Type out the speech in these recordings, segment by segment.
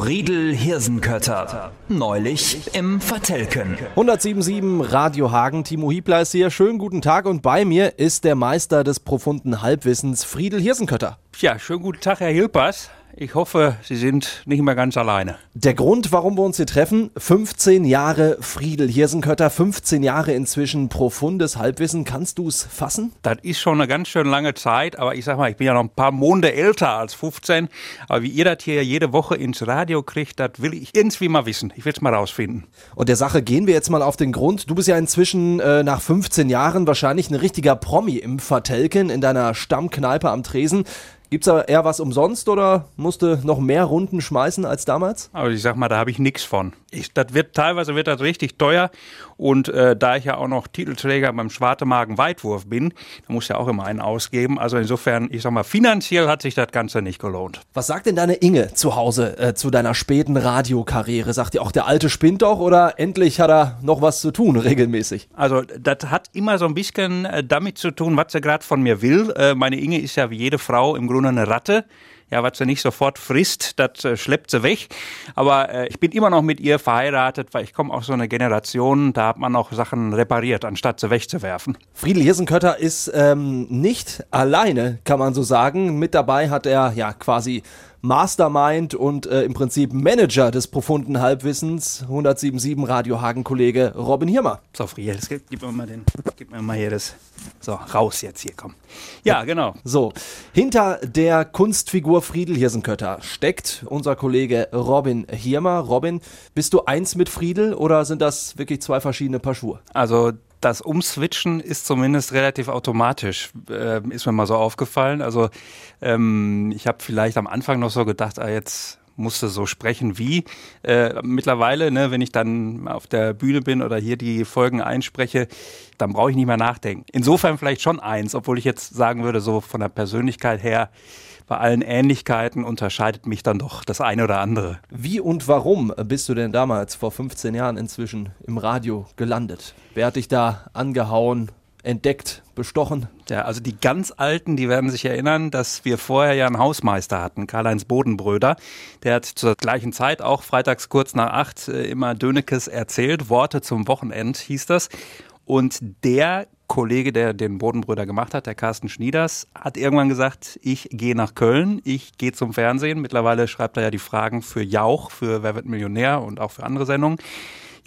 Friedel Hirsenkötter. Neulich im Vertelken. 107.7 Radio Hagen, Timo Hiebler ist hier. Schönen guten Tag und bei mir ist der Meister des profunden Halbwissens, Friedel Hirsenkötter. Ja, schönen guten Tag, Herr Hilpers. Ich hoffe, Sie sind nicht mehr ganz alleine. Der Grund, warum wir uns hier treffen, 15 Jahre Friedel Hirsenkötter, 15 Jahre inzwischen profundes Halbwissen. Kannst du es fassen? Das ist schon eine ganz schön lange Zeit, aber ich sag mal, ich bin ja noch ein paar Monate älter als 15. Aber wie ihr das hier jede Woche ins Radio kriegt, das will ich irgendwie mal wissen. Ich will es mal rausfinden. Und der Sache gehen wir jetzt mal auf den Grund. Du bist ja inzwischen äh, nach 15 Jahren wahrscheinlich ein richtiger Promi im Vertelken in deiner Stammkneipe am Tresen. Gibt's da eher was umsonst oder musste noch mehr Runden schmeißen als damals? Aber ich sag mal, da habe ich nichts von. Ich, das wird teilweise wird das richtig teuer und äh, da ich ja auch noch Titelträger beim Schwartemagen Weitwurf bin, da muss ja auch immer einen ausgeben. Also insofern, ich sag mal, finanziell hat sich das Ganze nicht gelohnt. Was sagt denn deine Inge zu Hause äh, zu deiner späten Radiokarriere? Sagt ihr auch, der alte spinnt doch oder endlich hat er noch was zu tun regelmäßig? Also das hat immer so ein bisschen äh, damit zu tun, was sie gerade von mir will. Äh, meine Inge ist ja wie jede Frau im Grunde Grunde eine Ratte. Ja, was sie nicht sofort frisst, das äh, schleppt sie weg. Aber äh, ich bin immer noch mit ihr verheiratet, weil ich komme aus so einer Generation, da hat man auch Sachen repariert, anstatt sie wegzuwerfen. Friedel Hirsenkötter ist ähm, nicht alleine, kann man so sagen. Mit dabei hat er ja quasi Mastermind und äh, im Prinzip Manager des profunden Halbwissens, 107.7 Radio Hagen-Kollege Robin Hirmer. So, Friedel, gib mir mal den, gib mir mal hier das. So, raus jetzt hier, komm. Ja, genau. So, hinter der Kunstfigur Friedel Hirsenkötter steckt unser Kollege Robin Hirmer. Robin, bist du eins mit Friedel oder sind das wirklich zwei verschiedene Paar Schuhe? Also das Umswitchen ist zumindest relativ automatisch, äh, ist mir mal so aufgefallen. Also ähm, ich habe vielleicht am Anfang noch so gedacht, ah, jetzt musste so sprechen wie. Äh, mittlerweile, ne, wenn ich dann auf der Bühne bin oder hier die Folgen einspreche, dann brauche ich nicht mehr nachdenken. Insofern vielleicht schon eins, obwohl ich jetzt sagen würde, so von der Persönlichkeit her, bei allen Ähnlichkeiten unterscheidet mich dann doch das eine oder andere. Wie und warum bist du denn damals vor 15 Jahren inzwischen im Radio gelandet? Wer hat dich da angehauen, entdeckt, bestochen? Ja, also die ganz Alten, die werden sich erinnern, dass wir vorher ja einen Hausmeister hatten, Karl-Heinz Bodenbröder. Der hat zur gleichen Zeit, auch freitags kurz nach acht, äh, immer Dönekes erzählt. Worte zum Wochenend hieß das. Und der Kollege, der den Bodenbrüder gemacht hat, der Carsten Schnieders, hat irgendwann gesagt, ich gehe nach Köln, ich gehe zum Fernsehen. Mittlerweile schreibt er ja die Fragen für Jauch, für Wer wird Millionär und auch für andere Sendungen.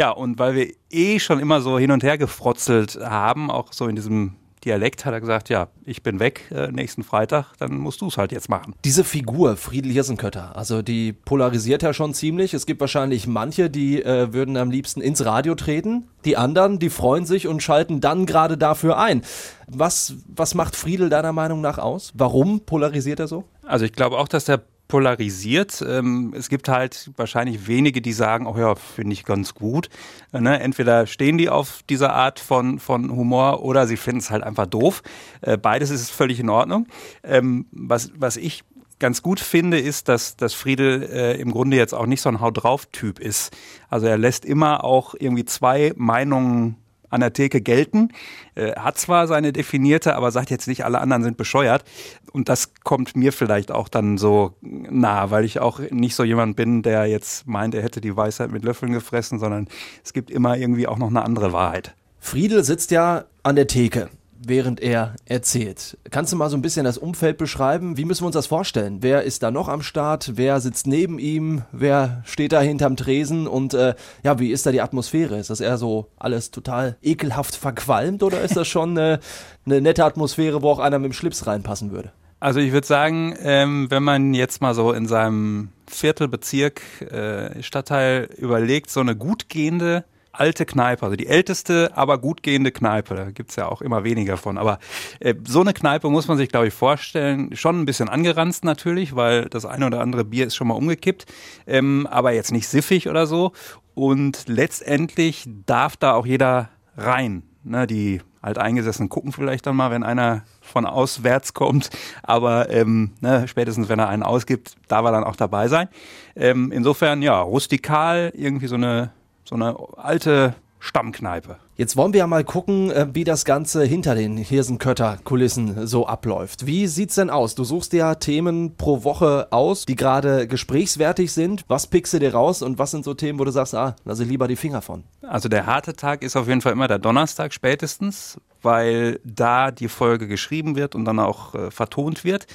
Ja, und weil wir eh schon immer so hin und her gefrotzelt haben, auch so in diesem Dialekt hat er gesagt, ja, ich bin weg äh, nächsten Freitag, dann musst du es halt jetzt machen. Diese Figur, Friedel Hirsenkötter, also die polarisiert ja schon ziemlich. Es gibt wahrscheinlich manche, die äh, würden am liebsten ins Radio treten. Die anderen, die freuen sich und schalten dann gerade dafür ein. Was, was macht Friedel deiner Meinung nach aus? Warum polarisiert er so? Also ich glaube auch, dass der polarisiert. Ähm, es gibt halt wahrscheinlich wenige, die sagen, oh ja, finde ich ganz gut. Äh, ne? Entweder stehen die auf dieser Art von, von Humor oder sie finden es halt einfach doof. Äh, beides ist völlig in Ordnung. Ähm, was, was ich ganz gut finde, ist, dass, dass Friedel äh, im Grunde jetzt auch nicht so ein Haut drauf Typ ist. Also er lässt immer auch irgendwie zwei Meinungen an der Theke gelten. Äh, hat zwar seine definierte, aber sagt jetzt nicht, alle anderen sind bescheuert. Und das kommt mir vielleicht auch dann so nah, weil ich auch nicht so jemand bin, der jetzt meint, er hätte die Weisheit mit Löffeln gefressen, sondern es gibt immer irgendwie auch noch eine andere Wahrheit. Friedel sitzt ja an der Theke während er erzählt. Kannst du mal so ein bisschen das Umfeld beschreiben? Wie müssen wir uns das vorstellen? Wer ist da noch am Start? Wer sitzt neben ihm? Wer steht da hinterm Tresen? Und äh, ja, wie ist da die Atmosphäre? Ist das eher so alles total ekelhaft verqualmt oder ist das schon äh, eine nette Atmosphäre, wo auch einer mit dem Schlips reinpassen würde? Also ich würde sagen, ähm, wenn man jetzt mal so in seinem Viertelbezirk, äh, Stadtteil überlegt, so eine gut gehende alte Kneipe, also die älteste, aber gut gehende Kneipe. Da gibt's ja auch immer weniger von. Aber äh, so eine Kneipe muss man sich, glaube ich, vorstellen. Schon ein bisschen angeranzt natürlich, weil das eine oder andere Bier ist schon mal umgekippt, ähm, aber jetzt nicht siffig oder so. Und letztendlich darf da auch jeder rein. Ne, die Alteingesessenen gucken vielleicht dann mal, wenn einer von auswärts kommt, aber ähm, ne, spätestens wenn er einen ausgibt, da war dann auch dabei sein. Ähm, insofern ja, rustikal, irgendwie so eine so eine alte Stammkneipe. Jetzt wollen wir ja mal gucken, äh, wie das Ganze hinter den Hirsenkötter-Kulissen so abläuft. Wie sieht's denn aus? Du suchst ja Themen pro Woche aus, die gerade gesprächswertig sind. Was pickst du dir raus und was sind so Themen, wo du sagst, ah, lass ich lieber die Finger von? Also der harte Tag ist auf jeden Fall immer der Donnerstag spätestens, weil da die Folge geschrieben wird und dann auch äh, vertont wird.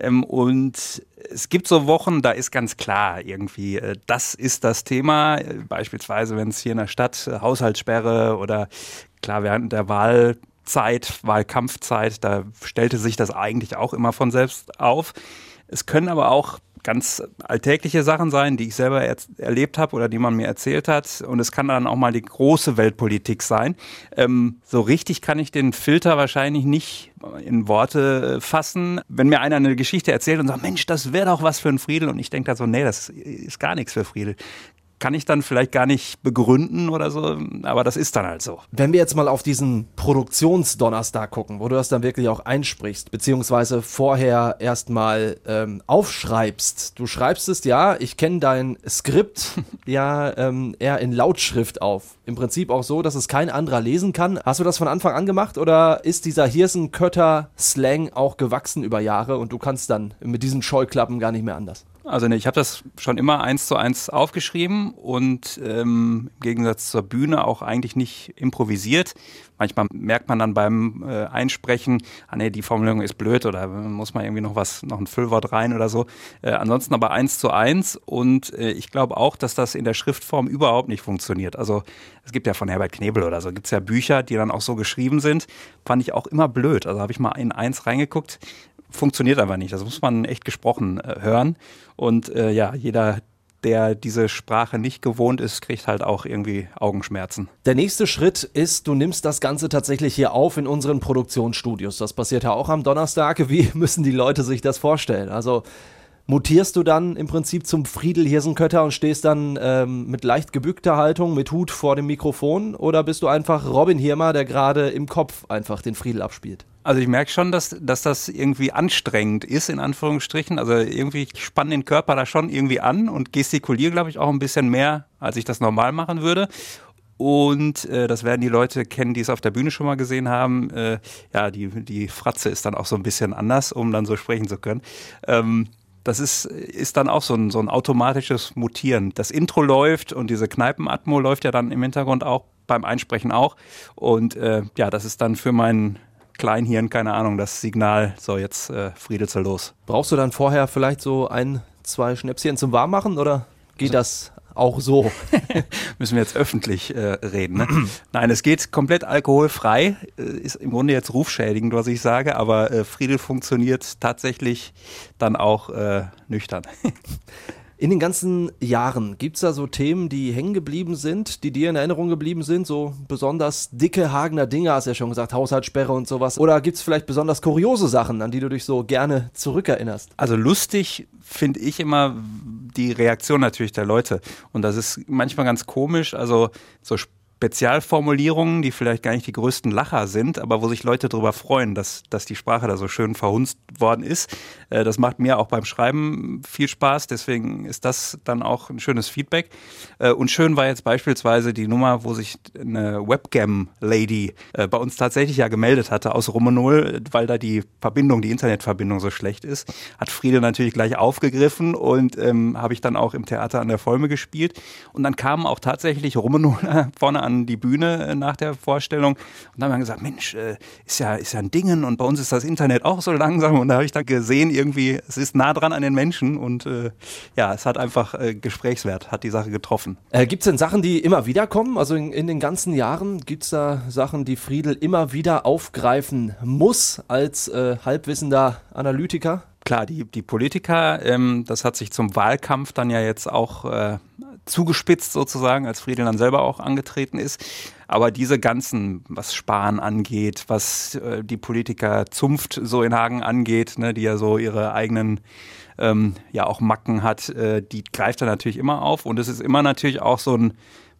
Ähm, und es gibt so Wochen, da ist ganz klar irgendwie, äh, das ist das Thema. Beispielsweise, wenn es hier in der Stadt äh, Haushaltssperre oder klar während der Wahlzeit, Wahlkampfzeit, da stellte sich das eigentlich auch immer von selbst auf. Es können aber auch ganz alltägliche Sachen sein, die ich selber er erlebt habe oder die man mir erzählt hat. Und es kann dann auch mal die große Weltpolitik sein. Ähm, so richtig kann ich den Filter wahrscheinlich nicht in Worte äh, fassen. Wenn mir einer eine Geschichte erzählt und sagt, Mensch, das wäre doch was für ein Friedel. Und ich denke da so, nee, das ist gar nichts für Friedel kann ich dann vielleicht gar nicht begründen oder so, aber das ist dann halt so. Wenn wir jetzt mal auf diesen Produktionsdonnerstag gucken, wo du das dann wirklich auch einsprichst, beziehungsweise vorher erstmal ähm, aufschreibst. Du schreibst es, ja, ich kenne dein Skript ja ähm, eher in Lautschrift auf. Im Prinzip auch so, dass es kein anderer lesen kann. Hast du das von Anfang an gemacht oder ist dieser Hirsenkötter-Slang auch gewachsen über Jahre und du kannst dann mit diesen Scheuklappen gar nicht mehr anders? Also ne, ich habe das schon immer eins zu eins aufgeschrieben und ähm, im Gegensatz zur Bühne auch eigentlich nicht improvisiert. Manchmal merkt man dann beim äh, Einsprechen, ah nee, die Formulierung ist blöd oder muss man irgendwie noch was, noch ein Füllwort rein oder so. Äh, ansonsten aber eins zu eins und äh, ich glaube auch, dass das in der Schriftform überhaupt nicht funktioniert. Also es gibt ja von Herbert Knebel oder so, gibt es ja Bücher, die dann auch so geschrieben sind. Fand ich auch immer blöd. Also habe ich mal in eins reingeguckt funktioniert aber nicht. Das muss man echt gesprochen äh, hören. Und äh, ja, jeder, der diese Sprache nicht gewohnt ist, kriegt halt auch irgendwie Augenschmerzen. Der nächste Schritt ist, du nimmst das Ganze tatsächlich hier auf in unseren Produktionsstudios. Das passiert ja auch am Donnerstag. Wie müssen die Leute sich das vorstellen? Also mutierst du dann im Prinzip zum Friedel Hirsenkötter und stehst dann ähm, mit leicht gebückter Haltung, mit Hut vor dem Mikrofon? Oder bist du einfach Robin Hirmer, der gerade im Kopf einfach den Friedel abspielt? Also ich merke schon, dass, dass das irgendwie anstrengend ist, in Anführungsstrichen. Also irgendwie, ich spanne den Körper da schon irgendwie an und gestikuliere, glaube ich, auch ein bisschen mehr, als ich das normal machen würde. Und äh, das werden die Leute kennen, die es auf der Bühne schon mal gesehen haben. Äh, ja, die, die Fratze ist dann auch so ein bisschen anders, um dann so sprechen zu können. Ähm, das ist, ist dann auch so ein, so ein automatisches Mutieren. Das Intro läuft und diese Kneipenatmo läuft ja dann im Hintergrund auch beim Einsprechen auch. Und äh, ja, das ist dann für meinen Kleinhirn, keine Ahnung, das Signal, so jetzt äh, Friedelzel los. Brauchst du dann vorher vielleicht so ein, zwei Schnäpschen zum Warmmachen oder geht das auch so. Müssen wir jetzt öffentlich äh, reden. Ne? Nein, es geht komplett alkoholfrei. Äh, ist im Grunde jetzt rufschädigend, was ich sage, aber äh, Friedel funktioniert tatsächlich dann auch äh, nüchtern. In den ganzen Jahren gibt es da so Themen, die hängen geblieben sind, die dir in Erinnerung geblieben sind? So besonders dicke Hagener Dinge, hast du ja schon gesagt, Haushaltssperre und sowas. Oder gibt es vielleicht besonders kuriose Sachen, an die du dich so gerne zurückerinnerst? Also lustig finde ich immer die Reaktion natürlich der Leute. Und das ist manchmal ganz komisch. Also so Spezialformulierungen, die vielleicht gar nicht die größten Lacher sind, aber wo sich Leute darüber freuen, dass, dass die Sprache da so schön verhunzt worden ist. Äh, das macht mir auch beim Schreiben viel Spaß, deswegen ist das dann auch ein schönes Feedback. Äh, und schön war jetzt beispielsweise die Nummer, wo sich eine Webcam-Lady äh, bei uns tatsächlich ja gemeldet hatte aus Romanol, weil da die Verbindung, die Internetverbindung so schlecht ist. Hat Friede natürlich gleich aufgegriffen und ähm, habe ich dann auch im Theater an der Folme gespielt. Und dann kamen auch tatsächlich Romanol vorne an an die Bühne äh, nach der Vorstellung und dann haben wir gesagt, Mensch, äh, ist ja, ist ja ein Dingen und bei uns ist das Internet auch so langsam und da habe ich dann gesehen, irgendwie, es ist nah dran an den Menschen und äh, ja, es hat einfach äh, Gesprächswert, hat die Sache getroffen. Äh, gibt es denn Sachen, die immer wieder kommen? Also in, in den ganzen Jahren gibt es da Sachen, die Friedel immer wieder aufgreifen muss als äh, halbwissender Analytiker? Klar, die, die Politiker, ähm, das hat sich zum Wahlkampf dann ja jetzt auch äh, zugespitzt sozusagen, als Friedel dann selber auch angetreten ist. Aber diese ganzen, was Sparen angeht, was äh, die Politiker Zunft so in Hagen angeht, ne, die ja so ihre eigenen ähm, ja auch Macken hat, äh, die greift er natürlich immer auf. Und es ist immer natürlich auch so ein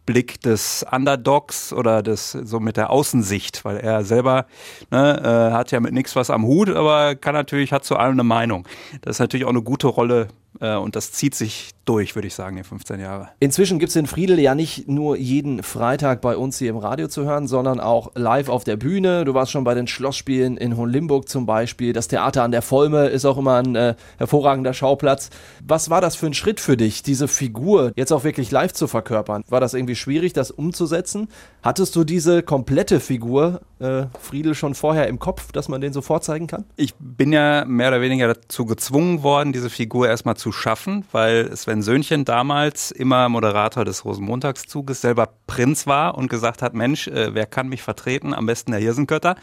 Blick des Underdogs oder des so mit der Außensicht, weil er selber ne, äh, hat ja mit nichts was am Hut, aber kann natürlich hat zu allem eine Meinung. Das ist natürlich auch eine gute Rolle und das zieht sich durch, würde ich sagen, die 15 Jahre. Inzwischen gibt es den Friedel ja nicht nur jeden Freitag bei uns hier im Radio zu hören, sondern auch live auf der Bühne. Du warst schon bei den Schlossspielen in Hohenlimburg zum Beispiel. Das Theater an der Volme ist auch immer ein äh, hervorragender Schauplatz. Was war das für ein Schritt für dich, diese Figur jetzt auch wirklich live zu verkörpern? War das irgendwie schwierig, das umzusetzen? Hattest du diese komplette Figur, äh, Friedel, schon vorher im Kopf, dass man den so vorzeigen kann? Ich bin ja mehr oder weniger dazu gezwungen worden, diese Figur erstmal zu schaffen, weil Sven Söhnchen damals immer Moderator des Rosenmontagszuges selber Prinz war und gesagt hat, Mensch, äh, wer kann mich vertreten? Am besten der Hirsenkötter.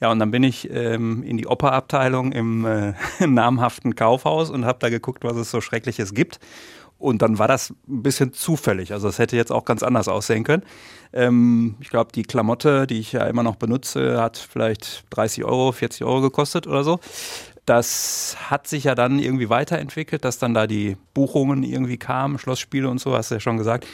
Ja, und dann bin ich ähm, in die Operabteilung im äh, namhaften Kaufhaus und habe da geguckt, was es so Schreckliches gibt. Und dann war das ein bisschen zufällig. Also es hätte jetzt auch ganz anders aussehen können. Ähm, ich glaube, die Klamotte, die ich ja immer noch benutze, hat vielleicht 30 Euro, 40 Euro gekostet oder so. Das hat sich ja dann irgendwie weiterentwickelt, dass dann da die Buchungen irgendwie kamen, Schlossspiele und so, hast du ja schon gesagt.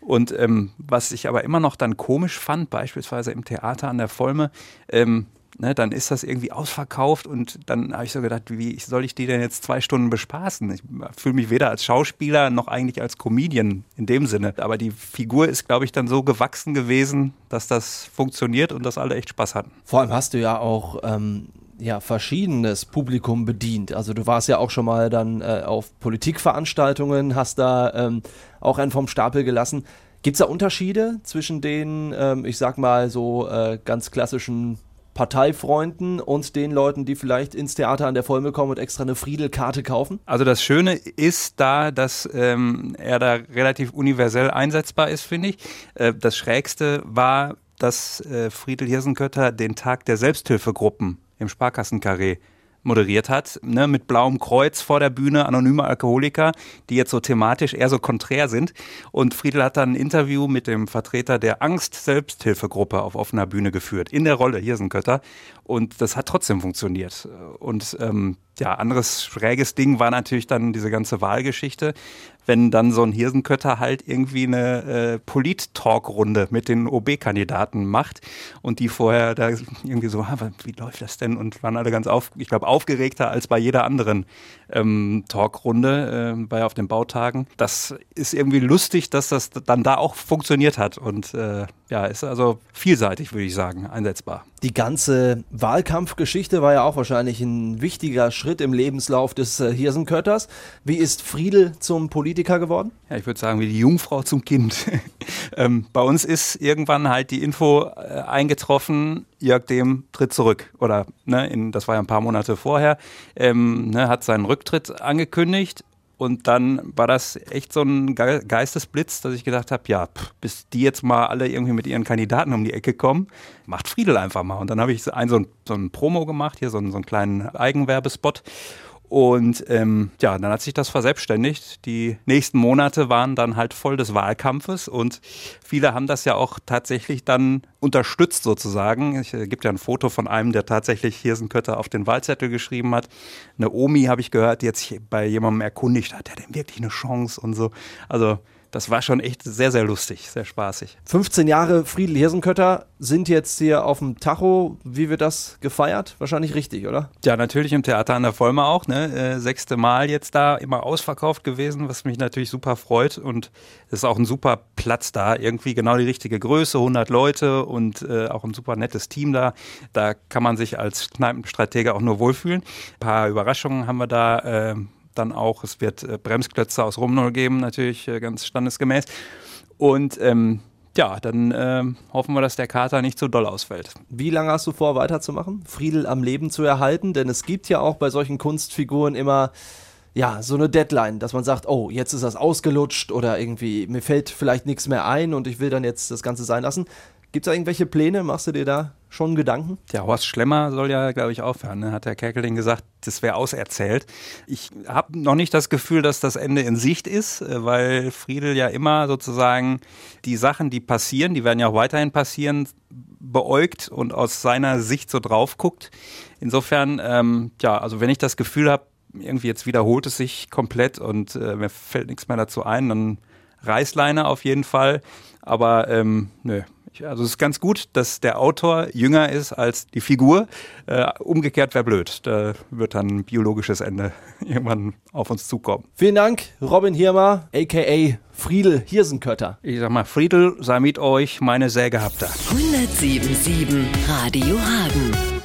Und ähm, was ich aber immer noch dann komisch fand, beispielsweise im Theater an der Volme, ähm, ne, dann ist das irgendwie ausverkauft und dann habe ich so gedacht, wie soll ich die denn jetzt zwei Stunden bespaßen? Ich fühle mich weder als Schauspieler noch eigentlich als Comedian in dem Sinne. Aber die Figur ist, glaube ich, dann so gewachsen gewesen, dass das funktioniert und dass alle echt Spaß hatten. Vor allem hast du ja auch ähm, ja, verschiedenes Publikum bedient. Also du warst ja auch schon mal dann äh, auf Politikveranstaltungen, hast da ähm, auch einen vom Stapel gelassen. Gibt es da Unterschiede zwischen den, ähm, ich sag mal, so äh, ganz klassischen Parteifreunden und den Leuten, die vielleicht ins Theater an der Vollme kommen und extra eine Friedelkarte kaufen? Also das Schöne ist da, dass ähm, er da relativ universell einsetzbar ist, finde ich. Äh, das Schrägste war, dass äh, Friedel Hirsenkötter den Tag der Selbsthilfegruppen im Sparkassenkarree moderiert hat, ne, mit blauem Kreuz vor der Bühne, anonyme Alkoholiker, die jetzt so thematisch eher so konträr sind. Und Friedel hat dann ein Interview mit dem Vertreter der Angst-Selbsthilfegruppe auf offener Bühne geführt, in der Rolle Hirsenkötter. Und das hat trotzdem funktioniert. Und ähm, ja, anderes schräges Ding war natürlich dann diese ganze Wahlgeschichte wenn dann so ein Hirsenkötter halt irgendwie eine äh, Polit-Talk-Runde mit den OB-Kandidaten macht und die vorher da irgendwie so, wie läuft das denn? Und waren alle ganz auf, ich glaube, aufgeregter als bei jeder anderen ähm, Talkrunde äh, bei auf den Bautagen. Das ist irgendwie lustig, dass das dann da auch funktioniert hat und äh, ja, ist also vielseitig, würde ich sagen, einsetzbar. Die ganze Wahlkampfgeschichte war ja auch wahrscheinlich ein wichtiger Schritt im Lebenslauf des äh, Hirsenkötters. Wie ist Friedel zum Politiker geworden? Ja, ich würde sagen, wie die Jungfrau zum Kind. ähm, bei uns ist irgendwann halt die Info äh, eingetroffen, Jörg Dem tritt zurück. Oder, ne, in, das war ja ein paar Monate vorher, ähm, ne, hat seinen Rücktritt angekündigt und dann war das echt so ein Geistesblitz, dass ich gedacht habe, ja, pff, bis die jetzt mal alle irgendwie mit ihren Kandidaten um die Ecke kommen, macht Friedel einfach mal. Und dann habe ich ein, so, ein, so ein Promo gemacht, hier so, ein, so einen kleinen Eigenwerbespot. Und ähm, ja, dann hat sich das verselbstständigt. Die nächsten Monate waren dann halt voll des Wahlkampfes und viele haben das ja auch tatsächlich dann unterstützt sozusagen. Es äh, gibt ja ein Foto von einem, der tatsächlich Hirsenkötter auf den Wahlzettel geschrieben hat. Eine Omi habe ich gehört, die jetzt bei jemandem erkundigt hat, der denn wirklich eine Chance und so. Also das war schon echt sehr, sehr lustig, sehr spaßig. 15 Jahre Friedel Hirsenkötter sind jetzt hier auf dem Tacho. Wie wird das gefeiert? Wahrscheinlich richtig, oder? Ja, natürlich im Theater an der Vollmer auch. Ne? Äh, sechste Mal jetzt da, immer ausverkauft gewesen, was mich natürlich super freut. Und es ist auch ein super Platz da, irgendwie genau die richtige Größe, 100 Leute und äh, auch ein super nettes Team da. Da kann man sich als Kneipenstratege auch nur wohlfühlen. Ein paar Überraschungen haben wir da. Äh, dann auch. Es wird äh, Bremsklötze aus Rumnol geben, natürlich äh, ganz standesgemäß. Und ähm, ja, dann äh, hoffen wir, dass der Kater nicht so doll ausfällt. Wie lange hast du vor, weiterzumachen? Friedel am Leben zu erhalten? Denn es gibt ja auch bei solchen Kunstfiguren immer ja, so eine Deadline, dass man sagt, oh, jetzt ist das ausgelutscht oder irgendwie, mir fällt vielleicht nichts mehr ein und ich will dann jetzt das Ganze sein lassen. Gibt es da irgendwelche Pläne? Machst du dir da schon Gedanken? Der Horst Schlemmer soll ja, glaube ich, aufhören. Ne? Hat der Kerkeling gesagt, das wäre auserzählt. Ich habe noch nicht das Gefühl, dass das Ende in Sicht ist, äh, weil Friedel ja immer sozusagen die Sachen, die passieren, die werden ja auch weiterhin passieren, beäugt und aus seiner Sicht so drauf guckt. Insofern, ähm, ja, also wenn ich das Gefühl habe, irgendwie jetzt wiederholt es sich komplett und äh, mir fällt nichts mehr dazu ein, dann Reißleine auf jeden Fall. Aber ähm, nö, Also es ist ganz gut, dass der Autor jünger ist als die Figur. Äh, umgekehrt wäre blöd. Da wird dann ein biologisches Ende irgendwann auf uns zukommen. Vielen Dank, Robin Hirmer, a.k.a. Friedel Hirsenkötter. Ich sag mal, Friedel sei mit euch, meine Säge habt ihr. 107.7 Radio Hagen.